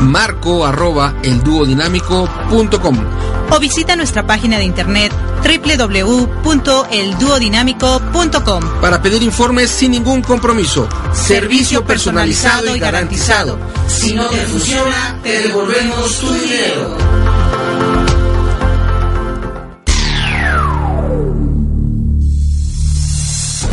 Marco arroba elduodinámico.com o visita nuestra página de internet www.elduodinámico.com para pedir informes sin ningún compromiso. Servicio personalizado y garantizado. Si no te funciona, te devolvemos tu dinero.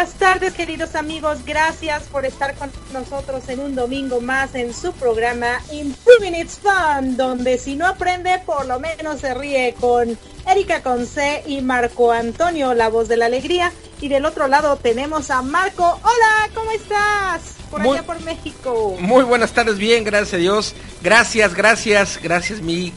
Buenas tardes, queridos amigos. Gracias por estar con nosotros en un domingo más en su programa Improving It's Fun, donde si no aprende, por lo menos se ríe con Erika Conce y Marco Antonio, la voz de la alegría. Y del otro lado tenemos a Marco. Hola, ¿cómo estás? Por Muy- allá por México. Muy buenas tardes, bien, gracias a Dios. Gracias, gracias, gracias mi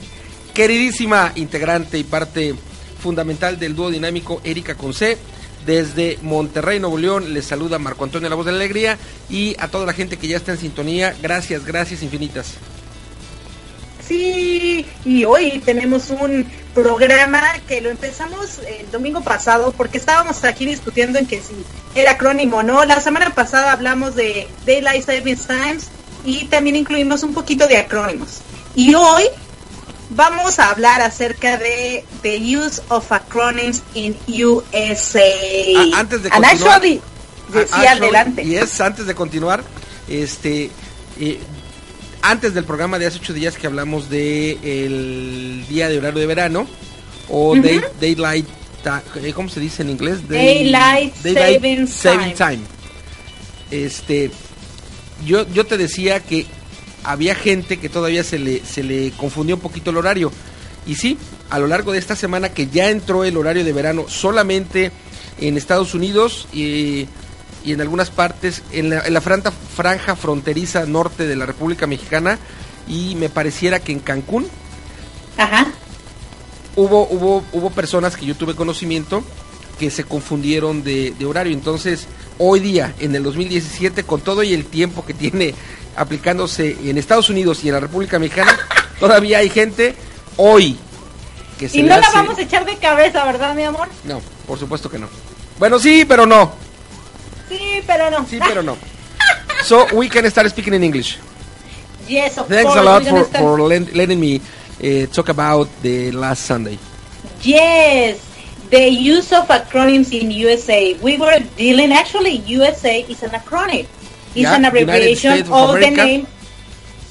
queridísima integrante y parte fundamental del dúo dinámico Erika Conce. Desde Monterrey, Nuevo León, les saluda Marco Antonio La Voz de la Alegría y a toda la gente que ya está en sintonía, gracias, gracias infinitas. Sí, y hoy tenemos un programa que lo empezamos el domingo pasado porque estábamos aquí discutiendo en que si era acrónimo o no. La semana pasada hablamos de Daylight Savings Times y también incluimos un poquito de acrónimos. Y hoy vamos a hablar acerca de the use of acronyms in USA. Ah, antes de And continuar- actually, ah, adelante. Y es antes de continuar, este, eh, antes del programa de hace ocho días que hablamos de el día de horario de verano o day- daylight eh, ¿cómo se dice en inglés? Daylight saving saving time. Este, yo, yo te decía que había gente que todavía se le, se le confundió un poquito el horario. Y sí, a lo largo de esta semana que ya entró el horario de verano solamente en Estados Unidos y, y en algunas partes, en la, en la franja, franja fronteriza norte de la República Mexicana, y me pareciera que en Cancún Ajá. hubo, hubo, hubo personas que yo tuve conocimiento que se confundieron de, de horario. Entonces, hoy día, en el 2017, con todo y el tiempo que tiene aplicándose en Estados Unidos y en la República Mexicana, todavía hay gente hoy que se Y no la vamos a echar de cabeza, ¿verdad, mi amor? No, por supuesto que no. Bueno, sí, pero no. Sí, pero no. Sí, pero no. So, we can start speaking in English. Yes, of Thanks course. a lot for, for letting me uh, talk about the last Sunday. Yes, the use of acronyms in USA. We were dealing, actually, USA is an acronym. It's Yeah, an abbreviation of of the name.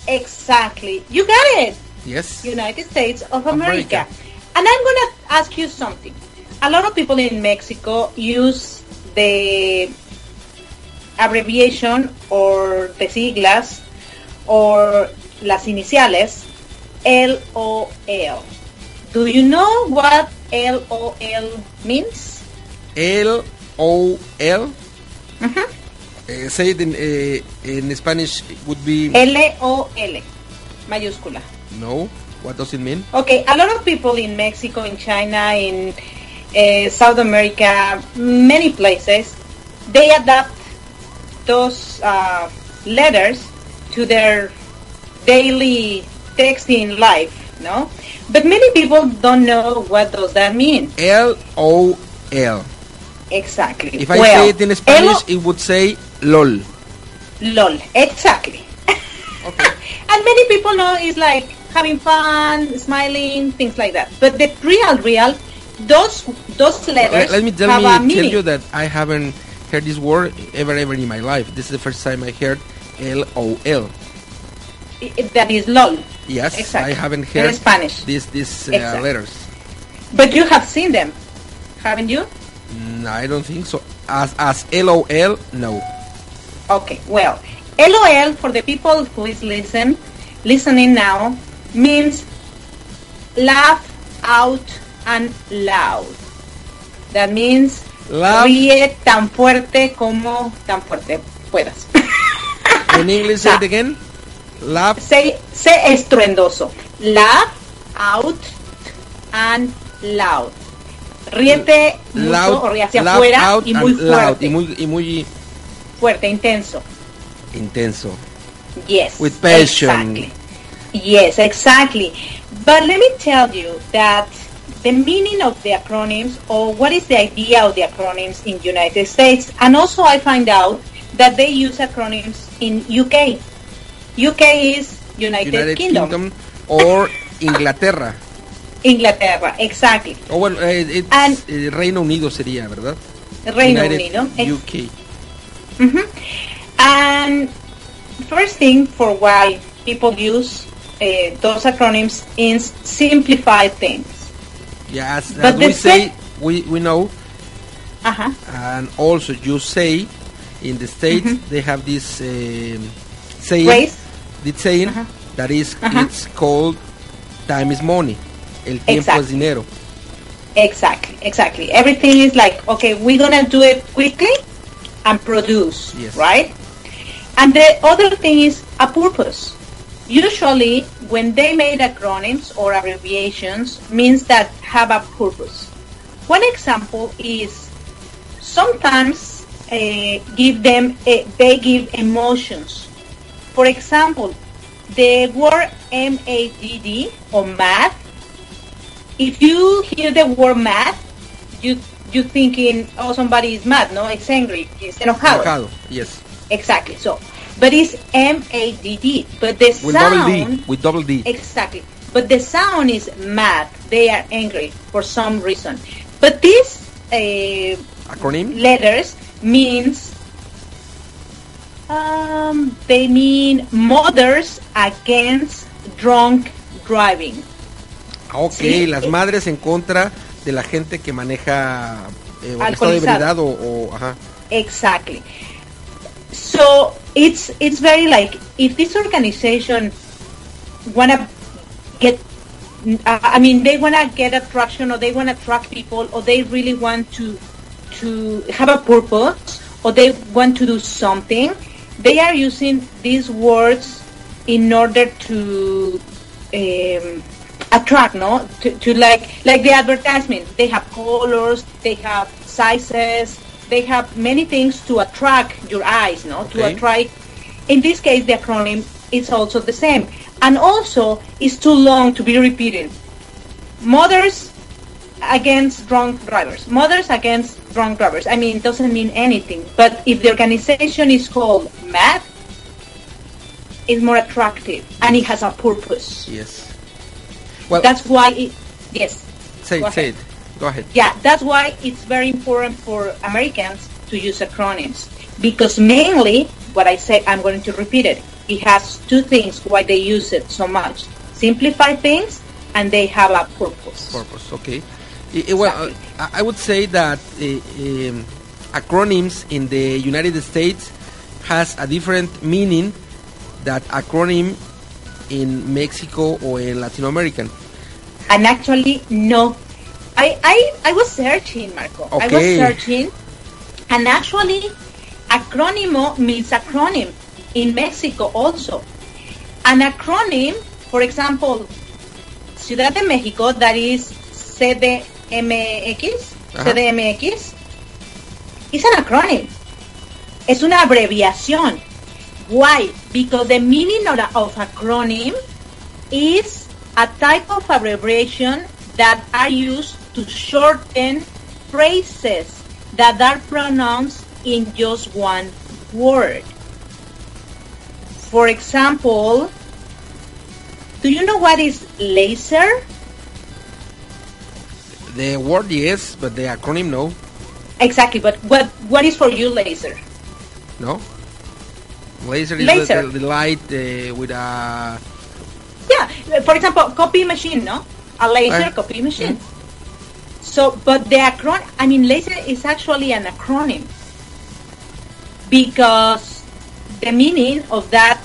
Exactly. You got it. Yes. United States of America. America. And I'm going to ask you something. A lot of people in Mexico use the abbreviation or the siglas or las iniciales LOL. Do you know what LOL means? L O L. Mm-hmm. Uh, say it in uh, in Spanish. It would be LOL, mayúscula. no. What does it mean? Okay, a lot of people in Mexico, in China, in uh, South America, many places, they adapt those uh, letters to their daily texting life, no? But many people don't know what does that mean L O L. exactly. If I well, say it in Spanish, it would say LOL. lol, exactly. and many people know it's like having fun, smiling, things like that. But the real, real, those those letters Let, let me tell me tell meaning. you that I haven't heard this word ever ever in my life. This is the first time I heard L O L. That is lol. Yes, Exactly. I haven't In heard Spanish. these these uh, Exactly. letters. But you have seen them, haven't you? No, I don't think so. As as L O L, no. Okay, well, LOL for the people who is listen, listening now means laugh out and loud. That means Laugh. ríe tan fuerte como tan fuerte puedas. In English, say it again. Laugh. sé, sé estruendoso. Laugh out and loud. Mucho Loud, o ríe hacia afuera y muy fuerte. Y muy, y muy Fuerte, intenso. intenso. Yes. With passion. Exactly. Yes, exactly. But let me tell you that the meaning of the acronyms or what is the idea of the acronyms in United States and also I find out that they use acronyms in UK. UK is United, United Kingdom. Kingdom or Inglaterra. Inglaterra, exactly. O bueno, eh, it's, And- eh, Reino Unido sería, ¿verdad? Reino United Unido. UK. Mhm. And first thing for why people use uh, those acronyms is simplify things. Yes, as But we say, we, we know, Ajá. and also you say, in the States, they have this um, saying, Phrase. this saying Ajá. that is, Ajá. it's called time is money. El tiempo Exacto. es dinero. Exactly, exactly. Everything is like, okay, we're gonna do it quickly and produce, Yes. right? And the other thing is a purpose. Usually, when they made acronyms or abbreviations, means that have a purpose. One example is sometimes uh, give them uh, they give emotions. For example, the word MADD or math if you hear the word mad, you you thinking, oh, somebody is mad, no? It's angry, it's enojado. Enojado, Yes. Exactly. So, but it's M A D D. But the With double D. With double D. exactly. But the sound is mad. They are angry for some reason. But these uh, Acronym? letters means um, they mean mothers against drunk driving. Ok, Sí. las madres en contra de la gente que maneja eh, estado de ebriedad o, o- ajá. Exactly. So it's it's very like if this organization wanna get, I I mean, they wanna get attraction or they wanna attract people or they really want to to have a purpose or they want to do something, they are using these words in order to um, attract, no? To, to like like the advertisement. They have colors, they have sizes, they have many things to attract your eyes, no? To attract. In this case, the acronym is also the same, and also it's too long to be repeated. Mothers against drunk drivers. Mothers against drunk drivers. I mean, it doesn't mean anything. But if the organization is called MAD, it's more attractive and it has a purpose. Yes. Well, That's why it, yes. say, go say it. Go ahead. Yeah, that's why it's very important for Americans to use acronyms. Because mainly, what I said, I'm going to repeat it. It has two things why they use it so much. Simplify things and they have a purpose. purpose. Okay. I- I- well, I I would say that uh, um, acronyms in the United States has a different meaning that acronym in Mexico or in Latin American. and actually no. I i, I was searching marco. I was Okay. searching. And actually acrónimo means acronym in mexico also. An acronym for example ciudad de mexico that is cdmx Ajá. cdmx is an acronym. Es una abreviación. Why because the meaning of, of acronym is a type of abbreviation that are used to shorten phrases that are pronounced in just one word. For example, do you know what is laser? The word yes, but the acronym no. Exactly, but what what is for you laser? No. Laser is Laser. The, the, light uh, with a Yeah, for example, copy machine, no? A laser Right. copy machine. So, but the acronym, I mean, laser is actually an acronym because the meaning of that,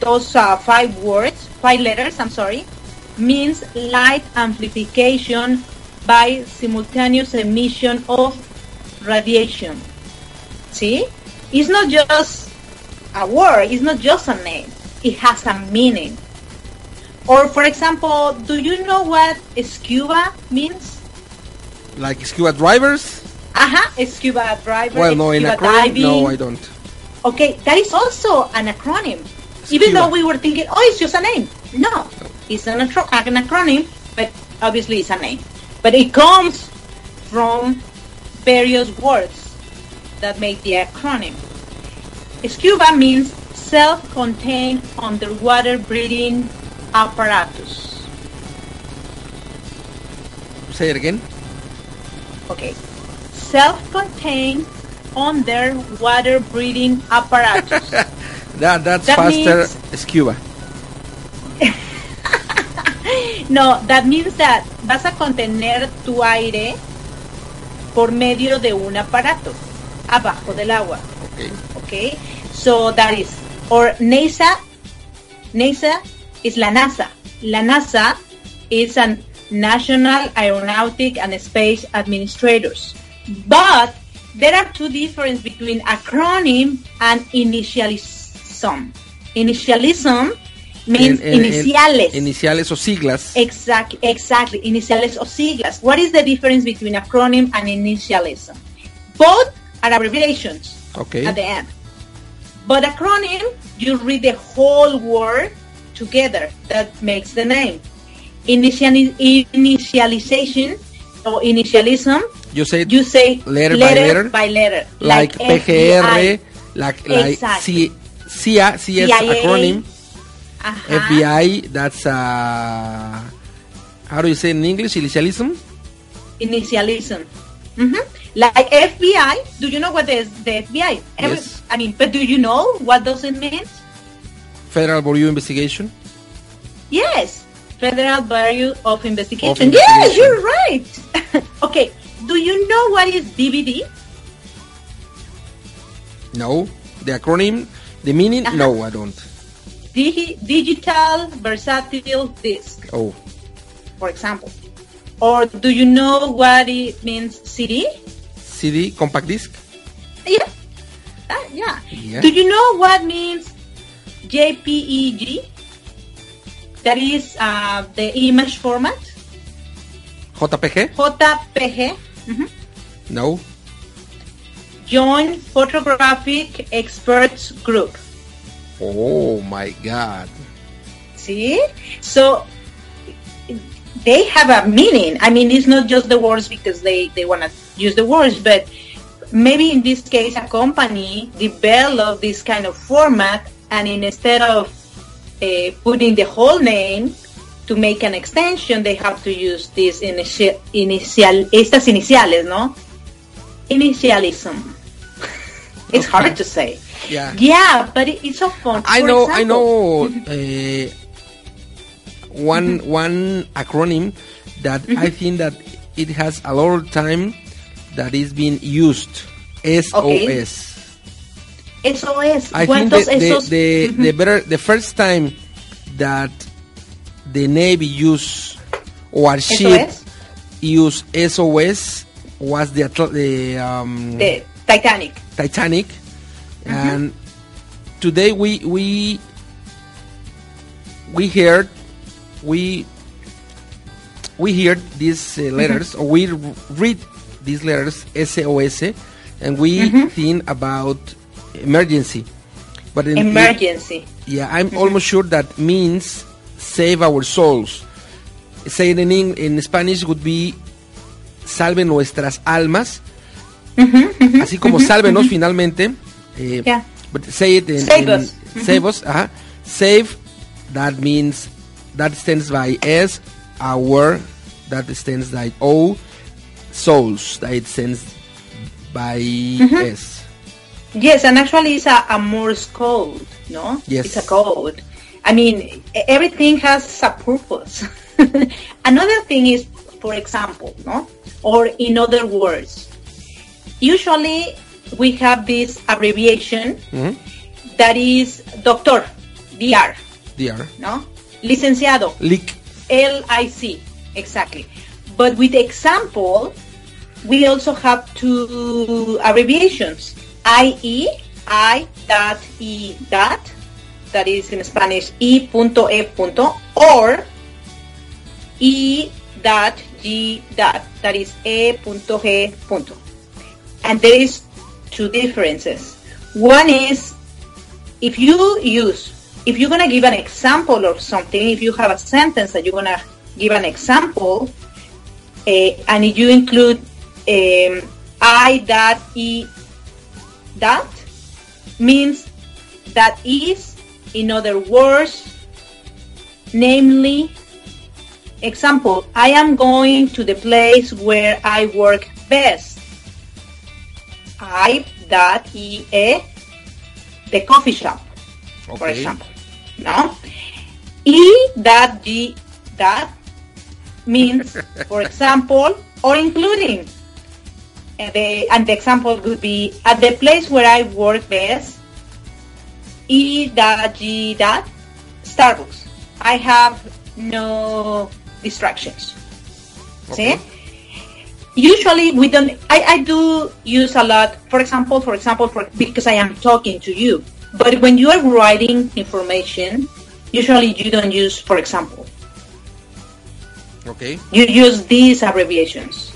those uh, five words, five letters, I'm sorry, means light amplification by simultaneous emission of radiation. See? It's not just a word, is not just a name, it has a meaning. Or, for example, do you know what scuba means? like scuba drivers. Aha, scuba driver, Well, no, in scuba acronym, no, I don't. Okay, that is also an acronym. Even though we were thinking, oh, it's just a name. No, it's an, acro- an acronym, but obviously it's a name. But it comes from various words that make the acronym. Scuba means self-contained underwater breathing apparatus. Say it again. Okay. Self-contained underwater breathing apparatus. That that's That faster means- scuba. No, that means that vas a contener tu aire por medio de un aparato abajo del agua. Okay. Okay? So that is, or NASA, NASA is la NASA. La NASA is an National Aeronautic and Space Administrators. But there are two differences between acronym and initialism. Initialism means en- en- iniciales. iniciales o siglas. Exactly, exactly. Iniciales o siglas. What is the difference between acronym and initialism? Both are abbreviations Okay. at the end. But acronym, you read the whole word together. That makes the name. Initiali- initialization or initialism, You say you say letter by letter, by letter. like, FBI. PGR, like like Exactly. C, CIA, CS CIA. acronym. Ajá. FBI, that's uh, how do you say in English? Initialism. initialism. Hmm Like FBI, do you know what is the FBI? Yes. I mean, but do you know what does it mean? Federal Bureau Investigation. Yes, Federal Bureau of Investigation. Of Yes, you're right. okay, do you know what is DVD? No, the acronym, the meaning. Uh-huh. No, I don't. Digi- digital versatile disc, Oh, for example. Or do you know what it means CD? CD, compact disc. Yeah. Ah, yeah. Yeah. Do you know what means JPEG? That is uh, the image format. JPG. JPG. Mhm. No. Joint Photographic Experts Group. Oh my God. See? So they have a meaning. I mean, it's not just the words because they, they want to use the words, but maybe in this case, a company developed this kind of format and instead of uh, putting the whole name to make an extension, they have to use this initial, initial estas iniciales, no? Initialism. it's hard to say. Yeah. Yeah, but it, it's so fun. I For know. I know. Uh, one one acronym that Mm-hmm. I think that it has a lot of time that is being used. SOS. SOS. I think ¿Cuántos the, the, esos? the, the better the first time that the Navy used or ship SOS? used SOS was the the um, The Titanic. Titanic, and today we we we heard we we heard these uh, mm-hmm. letters or we read these letters SOS, and we mm-hmm. think about emergency. But in, Emergency. yeah, I'm mm-hmm. almost sure that means save our souls. Say it in in Spanish would be salve nuestras almas. Así como sálvenos finalmente. eh, Yeah. But say it in, Save in- us. Save us. ajá. Save. That means that stands by S. Our. That stands by O. Souls. That it stands by S. Yes, and actually it's a, a Morse code, no? Yes. It's a code. I mean, everything has a purpose. Another thing is, for example, no? Or in other words, usually we have this abbreviation Mhm. that is doctor, DR, DR. no? Licenciado, Lick. LIC, exactly. But with example, we also have two abbreviations, IE, I dot E dot, that is in Spanish E punto E punto, or E dot G dot, that is E punto G punto. And there is two differences. One is if you use, if you're gonna give an example of something, if you have a sentence that you're gonna give an example, uh, and if you include um, I dot E dot means that is, in other words, namely, example, I am going to the place where I work best. I dot E E the coffee shop, for example. No? E dot G dot means, for example, or including. And the, and the example would be at the place where I work best. E dot G dot Starbucks. I have no distractions. Okay. See? Usually we don't. I, I do use a lot. For example, for example, for because I am talking to you. But when you are writing information, usually you don't use, for example, Okay. you use these abbreviations,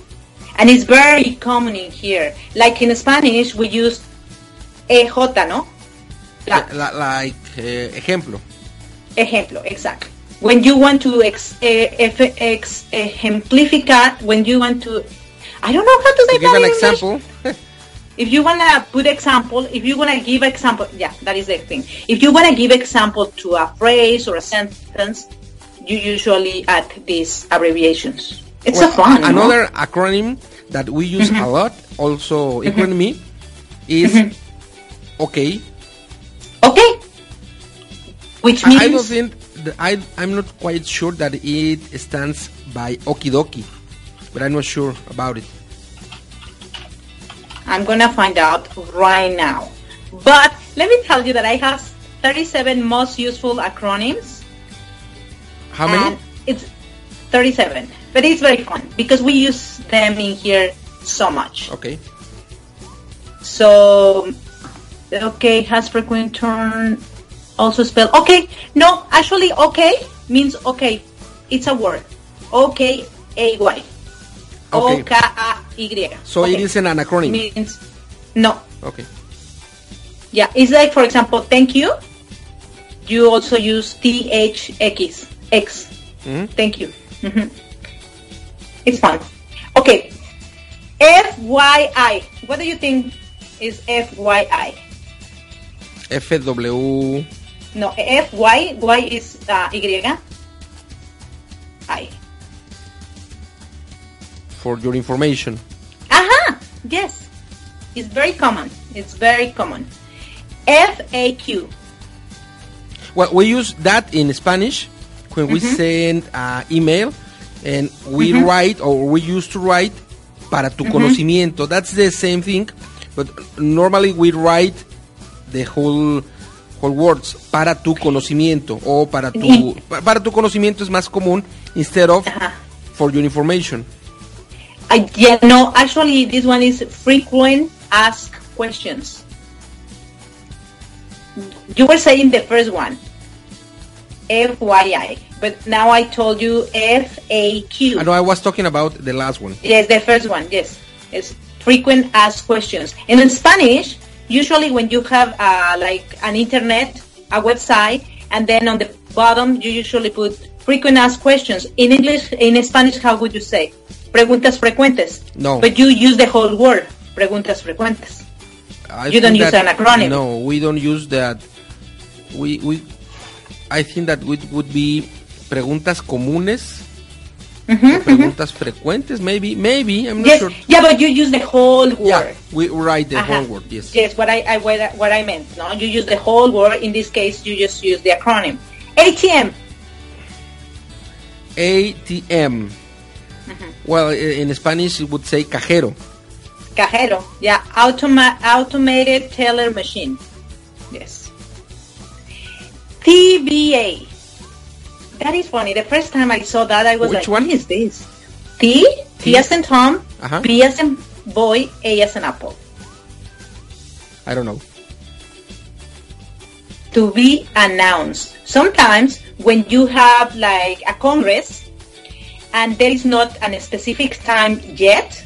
and it's very common in here. Like in Spanish, we use EJ, no? La- La- like eh, ejemplo. Ejemplo, exactly. When you want to ex, eh, ex, ejemplificar, when you want to, I don't know how to say give that an in English. example, If you wanna put example, if you wanna give example, yeah, that is the thing. If you wanna give example to a phrase or a sentence, you usually add these abbreviations. It's well, a fun. no? another acronym that we use mm-hmm. a lot, also mm-hmm. including me, is mm-hmm. okay. Okay. Which means I don't think I I'm not quite sure that it stands by okidoki. but I'm not sure about it. I'm gonna find out right now. But let me tell you that I have 37 most useful acronyms. How many? It's 37, but it's very fun because we use them in here so much. Okay. So, okay, has frequent turn also spell okay. No, actually, okay means okay. It's a word. Okay, a y. O Okay. K A Y. So it Okay. is an acronym. means no. Okay. Yeah, it's like for example, thank you. You also use T H X X. Mhm. Thank you. Mhm. It's fun. Okay. F Y I. What do you think is F Y I? FW. No, F Y Y is uh, Y. I. For your information. Aha! Yes. It's very common. It's very common. F A Q. Well, we use that in Spanish when we Mm-hmm. send uh, email and we write or we used to write para tu Mm-hmm. conocimiento. That's the same thing, but normally we write the whole whole words para tu conocimiento o para tu para tu conocimiento es más común instead of Ajá. for your information. I, yeah, no, actually, this one is frequent ask questions. You were saying the first one, FYI, but now I told you FAQ. I know I was talking about the last one. Yes, the first one, yes. It's frequent asked questions. And in Spanish, usually when you have uh, like an internet, a website, and then on the bottom you usually put frequent asked questions. In English, in Spanish, how would you say? Preguntas frecuentes. No. But you use the whole word, preguntas frecuentes. I You don't use an acronym. No, we don't use that. We we I think that it would be preguntas comunes. Mm-hmm, o mm-hmm. preguntas frecuentes, maybe, maybe, I'm not Yes, sure. yeah, but you use the whole word. Yeah, we write the Ajá. whole word, yes. Yes, what I, I I- what I meant. No, you use the whole word. In this case, you just use the acronym. ATM. ATM. Well, in Spanish it would say cajero. Cajero. Yeah, automa- automated teller machine. Yes. TBA. That is funny. The first time I saw that, I was Which like, one? "What is this?" T. T as in Tom. Uh-huh. B as in boy. A as in apple. I don't know. to be announced. Sometimes when you have like a congress and there is not a specific time yet,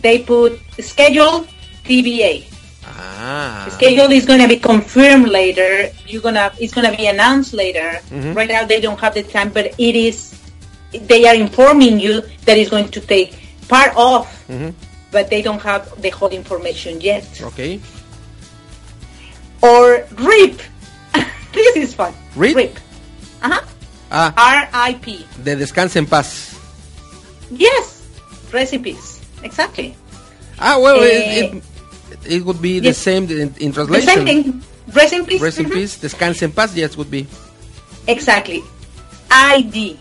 they put schedule TBA. Ah. Schedule is going to be confirmed later. You're gonna it's going to be announced later. Right now they don't have the time, but it is they are informing you that it's going to take part of, but they don't have the whole information yet. Okay. Or RIP. this is fun. RIP? RIP. Uh-huh. Ah, R-I-P. de descanse en paz. Yes. Recipes. Exactly. Ah, well, Eh, it, it, it would be the yes. same in, in The translation. same thing. Recipes. Rest in Mhm. peace, descanse en paz, yes, would be. Exactly. ID.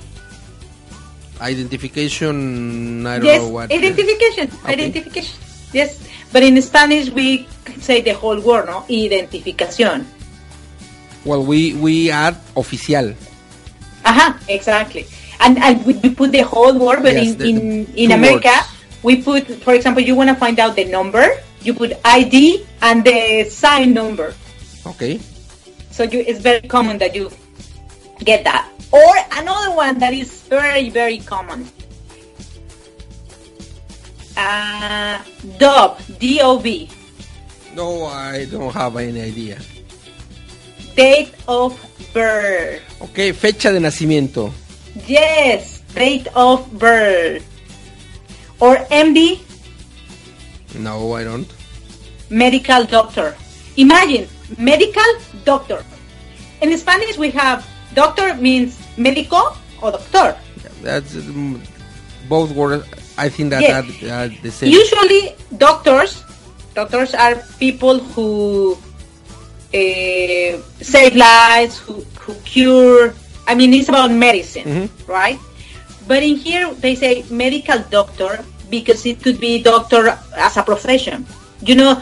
Identification, I don't Yes. know what. Identification. Okay. Identification. Yes. But in Spanish we say the whole word, no? Identificación. Well, we, we add oficial. Aha, exactly. And and we, we put the whole word, but Yes, in the- in, in America words. we put, for example, you want to find out the number, you put ID and the sign number. Okay. So you, it's very common that you get that. Or another one that is very very common. Uh, DOB, D-O-B, No, I don't have any idea. date of birth. Okay, fecha de nacimiento. Yes, date of birth. Or MD, No, I don't. medical doctor. Imagine, medical doctor. In Spanish we have doctor means médico or doctor. That's um, both words. I think that Yes. are, are the same. Usually doctors, doctors are people who uh, save lives, who, who cure. I mean, it's about medicine, Mhm. right? But in here they say medical doctor because it could be doctor as a profession. You know,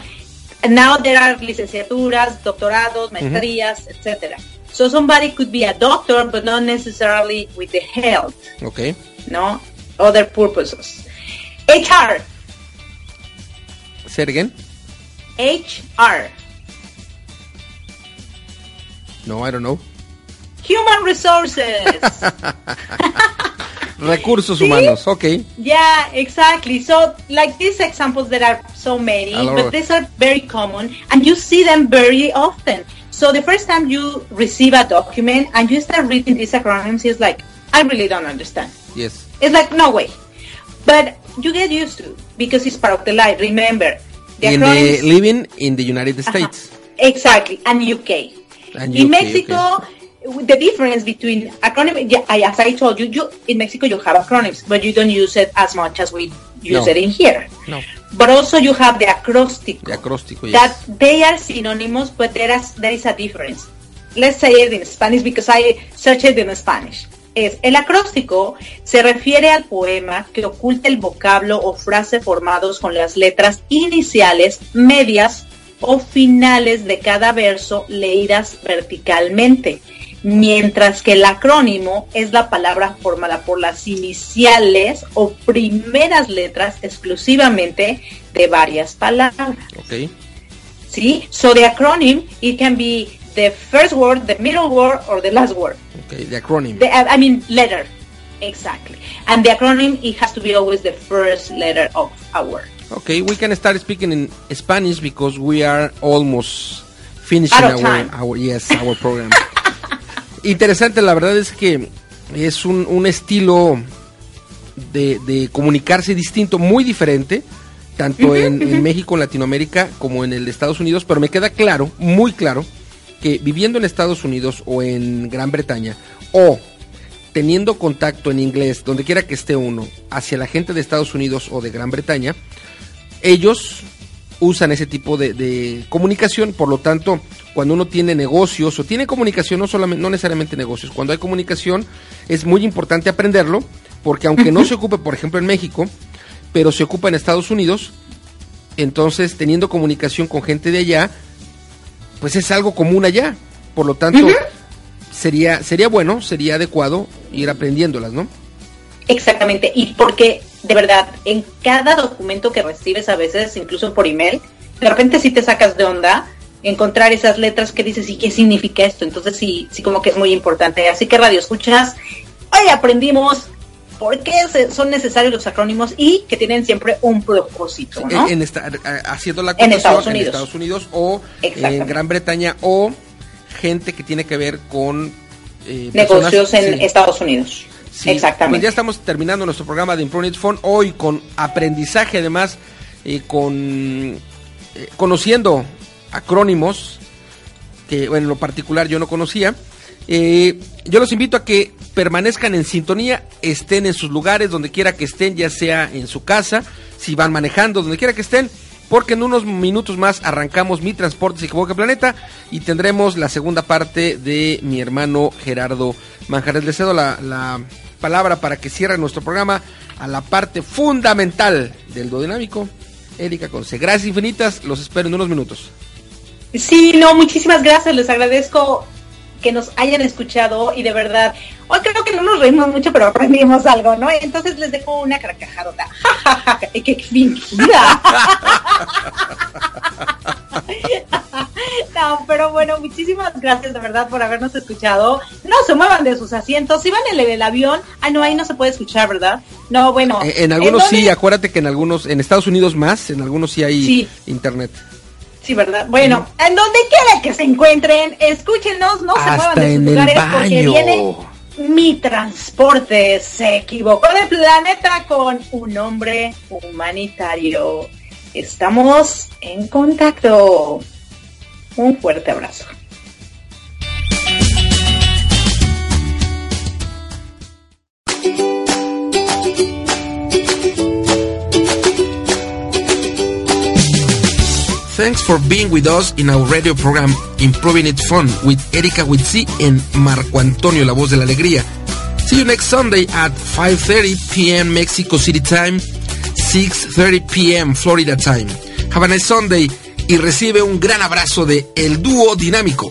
now there are licenciaturas, doctorados, maestrías, etc. So somebody could be a doctor, but not necessarily with the health, Ok. no, other purposes. HR, Say it again. HR, No, I don't know. Human resources. Recursos humanos. Ok. Yeah, exactly. So, like these examples, there are so many, but these are very common, and you see them very often. So, the first time you receive a document and you start reading these acronyms, it's like, I really don't understand. Yes. It's like, no way. But you get used to because it's part of the life. Remember, the In the living in the United States. Exactly, and UK. And in UK, Mexico, the difference between acronym, yeah, as I told you, you in Mexico you have acronyms, but you don't use it as much as we use No. it in here. No. But also you have the acróstico. The acróstico, yes. That they are synonymous, but there is there is a difference. Let's say it in Spanish because I searched it in Spanish. Es el acróstico se refiere al poema que oculta el vocablo o frase formados con las letras iniciales, medias o finales de cada verso leídas verticalmente, mientras que el acrónimo es la palabra formada por las iniciales o primeras letras exclusivamente de varias palabras. Ok. See, so the acronym it can be the first word, the middle word, or the last word. Ok. The acronym. The, I mean letter, exactly. And the acronym it has to be always the first letter of a word. Okay, we can start speaking in Spanish because we are almost finishing our yes our program. Interesante, la verdad es que es un, un estilo de, de comunicarse distinto, muy diferente, tanto en, en México, en Latinoamérica, como en el de Estados Unidos, pero me queda claro, muy claro, que viviendo en Estados Unidos o en Gran Bretaña, o teniendo contacto en inglés, donde quiera que esté uno, hacia la gente de Estados Unidos o de Gran Bretaña, ellos usan ese tipo de, de comunicación, por lo tanto, cuando uno tiene negocios o tiene comunicación, no solamente, no necesariamente negocios, cuando hay comunicación es muy importante aprenderlo, porque aunque no se ocupe, por ejemplo, en México, pero se ocupa en Estados Unidos, entonces teniendo comunicación con gente de allá, pues es algo común allá, por lo tanto, sería, sería bueno, sería adecuado ir aprendiéndolas, ¿no? Exactamente, y porque de verdad, en cada documento que recibes a veces, incluso por email, de repente sí te sacas de onda encontrar esas letras que dices, ¿y qué significa esto? Entonces sí, sí como que es muy importante. Así que radio escuchas, hoy aprendimos por qué son necesarios los acrónimos y que tienen siempre un propósito, ¿no? en, en esta- haciendo la En Estados en Unidos. Estados Unidos o en. Gran Bretaña o gente que tiene que ver con eh, Negocios personas- en sí, Estados Unidos. Sí. Exactamente. Pues ya estamos terminando nuestro programa de Imprunit Phone hoy con aprendizaje además eh, con eh, conociendo acrónimos que bueno, en lo particular yo no conocía. Eh, yo los invito a que permanezcan en sintonía, estén en sus lugares, donde quiera que estén, ya sea en su casa, si van manejando, donde quiera que estén, porque en unos minutos más arrancamos Mi Transporte se equivoca planeta y tendremos la segunda parte de mi hermano Gerardo Manjares. Les cedo la, la palabra para que cierre nuestro programa a la parte fundamental del dinámico. Erika Conce. Gracias infinitas, los espero en unos minutos. Sí, no, muchísimas gracias, les agradezco que nos hayan escuchado y de verdad, hoy creo que no nos reímos mucho, pero aprendimos algo, ¿no? Entonces les dejo una carcajadota. ¡Qué fingida! No, pero bueno, muchísimas gracias de verdad por habernos escuchado. No se muevan de sus asientos. Si van en el, avión, ah, no, ahí no se puede escuchar, ¿verdad? No, bueno. Eh, En algunos dónde? sí, acuérdate que en algunos, en Estados Unidos más, en algunos sí hay Sí. internet. Sí, ¿verdad? Bueno, en donde quiera que se encuentren, escúchenos, no se muevan de sus en lugares porque viene mi transporte se equivocó de planeta con un hombre humanitario. Estamos en contacto. Un fuerte abrazo. Thanks for being with us in our radio program Improving It Fun with Erika Witsi and Marco Antonio, la voz de la alegría. See you next Sunday at 5:30 p.m. Mexico City time, 6:30 p.m. Florida time. Have a nice Sunday y recibe un gran abrazo de El Dúo Dinámico.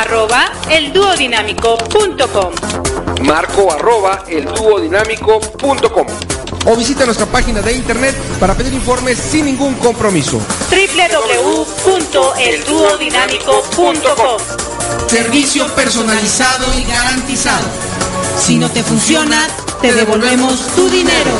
arroba elduodinámico.com. Marco, arroba elduodinámico.com. O visita nuestra página de internet para pedir informes sin ningún compromiso. www.elduodinámico.com. Servicio personalizado y garantizado. Si no te funciona, te devolvemos tu dinero.